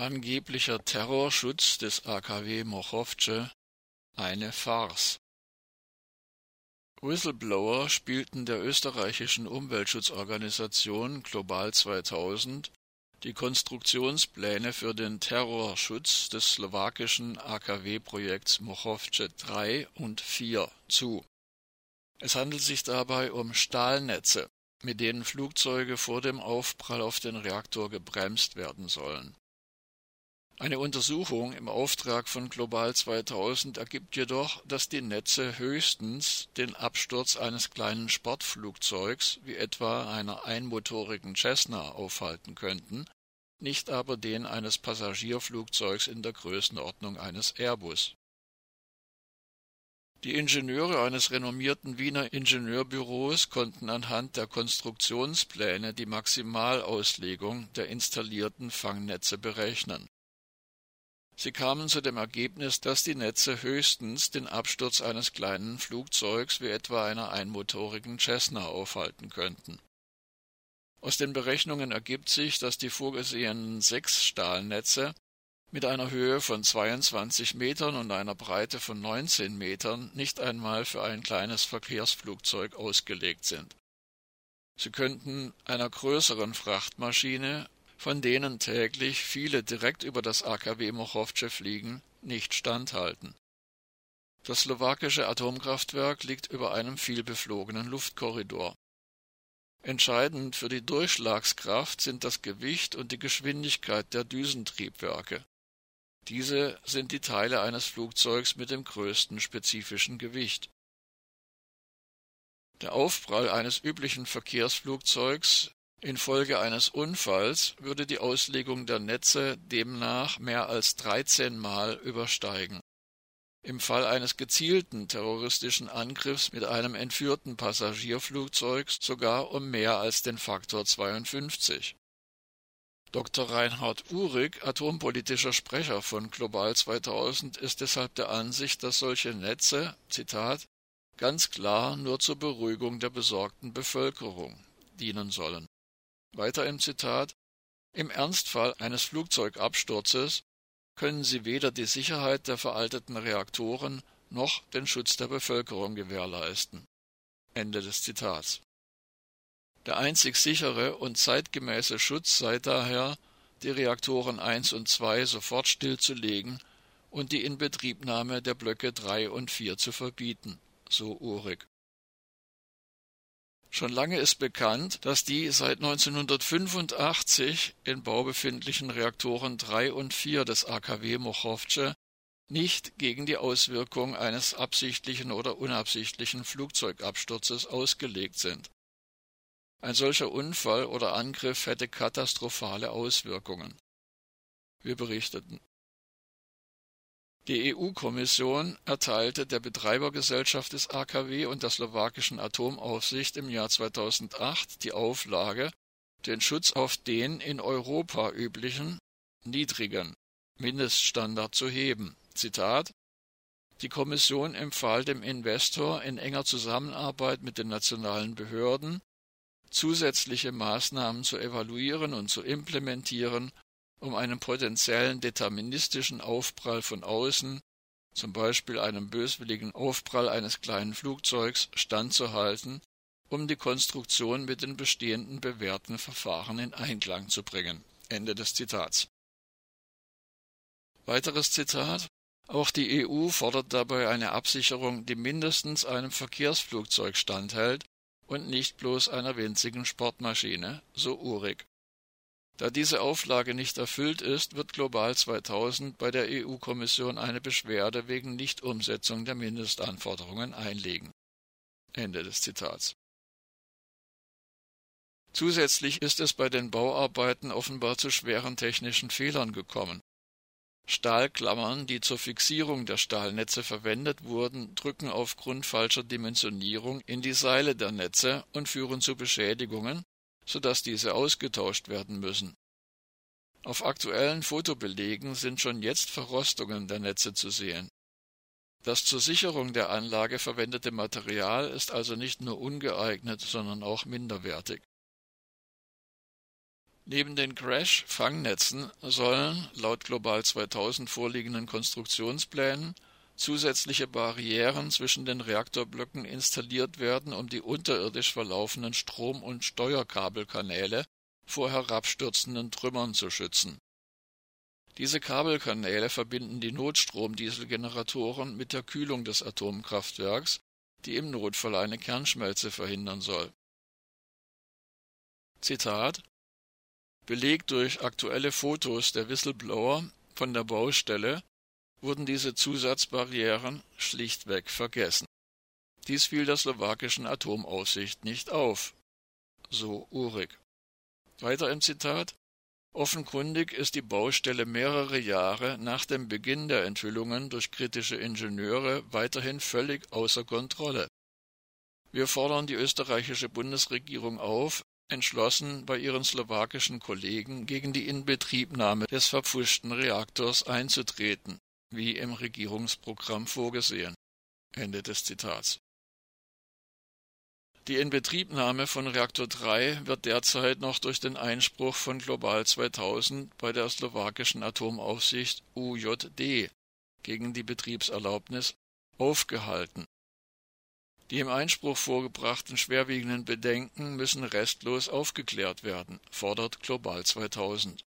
Angeblicher Terrorschutz des AKW Mochovce eine Farce. Whistleblower spielten der österreichischen Umweltschutzorganisation Global 2000 die Konstruktionspläne für den Terrorschutz des slowakischen AKW-Projekts Mochovce III und IV zu. Es handelt sich dabei um Stahlnetze, mit denen Flugzeuge vor dem Aufprall auf den Reaktor gebremst werden sollen. Eine Untersuchung im Auftrag von Global 2000 ergibt jedoch, dass die Netze höchstens den Absturz eines kleinen Sportflugzeugs wie etwa einer einmotorigen Cessna aufhalten könnten, nicht aber den eines Passagierflugzeugs in der Größenordnung eines Airbus. Die Ingenieure eines renommierten Wiener Ingenieurbüros konnten anhand der Konstruktionspläne die Maximalauslegung der installierten Fangnetze berechnen Sie kamen zu dem Ergebnis, dass die Netze höchstens den Absturz eines kleinen Flugzeugs wie etwa einer einmotorigen Cessna aufhalten könnten. Aus den Berechnungen ergibt sich, dass die vorgesehenen sechs Stahlnetze mit einer Höhe von 22 Metern und einer Breite von 19 Metern nicht einmal für ein kleines Verkehrsflugzeug ausgelegt sind. Sie könnten einer größeren Frachtmaschine von denen täglich viele direkt über das AKW Mochovce fliegen, nicht standhalten. Das slowakische Atomkraftwerk liegt über einem vielbeflogenen Luftkorridor. Entscheidend für die Durchschlagskraft sind das Gewicht und die Geschwindigkeit der Düsentriebwerke. Diese sind die Teile eines Flugzeugs mit dem größten spezifischen Gewicht. Der Aufprall eines üblichen Verkehrsflugzeugs Infolge eines Unfalls würde die Auslegung der Netze demnach mehr als 13 Mal übersteigen. Im Fall eines gezielten terroristischen Angriffs mit einem entführten Passagierflugzeug sogar um mehr als den Faktor 52. Dr. Reinhard Uhrig, atompolitischer Sprecher von Global 2000, ist deshalb der Ansicht, dass solche Netze, Zitat, ganz klar nur zur Beruhigung der besorgten Bevölkerung dienen sollen weiter im Zitat Im Ernstfall eines Flugzeugabsturzes können sie weder die Sicherheit der veralteten Reaktoren noch den Schutz der Bevölkerung gewährleisten. Ende des Zitats. Der einzig sichere und zeitgemäße Schutz sei daher, die Reaktoren 1 und 2 sofort stillzulegen und die Inbetriebnahme der Blöcke 3 und 4 zu verbieten, so Uhrig. Schon lange ist bekannt, dass die seit 1985 in Bau befindlichen Reaktoren 3 und 4 des AKW Mochovce nicht gegen die Auswirkung eines absichtlichen oder unabsichtlichen Flugzeugabsturzes ausgelegt sind. Ein solcher Unfall oder Angriff hätte katastrophale Auswirkungen. Wir berichteten die EU-Kommission erteilte der Betreibergesellschaft des AKW und der slowakischen Atomaufsicht im Jahr 2008 die Auflage, den Schutz auf den in Europa üblichen niedrigen Mindeststandard zu heben. Zitat Die Kommission empfahl dem Investor in enger Zusammenarbeit mit den nationalen Behörden zusätzliche Maßnahmen zu evaluieren und zu implementieren, um einem potenziellen deterministischen Aufprall von außen, zum Beispiel einem böswilligen Aufprall eines kleinen Flugzeugs, standzuhalten, um die Konstruktion mit den bestehenden bewährten Verfahren in Einklang zu bringen. Ende des Zitats. Weiteres Zitat Auch die EU fordert dabei eine Absicherung, die mindestens einem Verkehrsflugzeug standhält und nicht bloß einer winzigen Sportmaschine, so Uhrig. Da diese Auflage nicht erfüllt ist, wird Global 2000 bei der EU-Kommission eine Beschwerde wegen Nichtumsetzung der Mindestanforderungen einlegen. Ende des Zitats. Zusätzlich ist es bei den Bauarbeiten offenbar zu schweren technischen Fehlern gekommen. Stahlklammern, die zur Fixierung der Stahlnetze verwendet wurden, drücken aufgrund falscher Dimensionierung in die Seile der Netze und führen zu Beschädigungen, sodass diese ausgetauscht werden müssen. Auf aktuellen Fotobelegen sind schon jetzt Verrostungen der Netze zu sehen. Das zur Sicherung der Anlage verwendete Material ist also nicht nur ungeeignet, sondern auch minderwertig. Neben den Crash-Fangnetzen sollen, laut Global 2000 vorliegenden Konstruktionsplänen, zusätzliche Barrieren zwischen den Reaktorblöcken installiert werden, um die unterirdisch verlaufenden Strom- und Steuerkabelkanäle vor herabstürzenden Trümmern zu schützen. Diese Kabelkanäle verbinden die Notstromdieselgeneratoren mit der Kühlung des Atomkraftwerks, die im Notfall eine Kernschmelze verhindern soll. Zitat Belegt durch aktuelle Fotos der Whistleblower von der Baustelle wurden diese Zusatzbarrieren schlichtweg vergessen. Dies fiel der slowakischen Atomaufsicht nicht auf, so Uhrig. Weiter im Zitat Offenkundig ist die Baustelle mehrere Jahre nach dem Beginn der Enthüllungen durch kritische Ingenieure weiterhin völlig außer Kontrolle. Wir fordern die österreichische Bundesregierung auf, entschlossen bei ihren slowakischen Kollegen gegen die Inbetriebnahme des verpfuschten Reaktors einzutreten, wie im Regierungsprogramm vorgesehen. Ende des Zitats. Die Inbetriebnahme von Reaktor 3 wird derzeit noch durch den Einspruch von Global 2000 bei der slowakischen Atomaufsicht UJD gegen die Betriebserlaubnis aufgehalten die im Einspruch vorgebrachten schwerwiegenden Bedenken müssen restlos aufgeklärt werden, fordert Global 2000.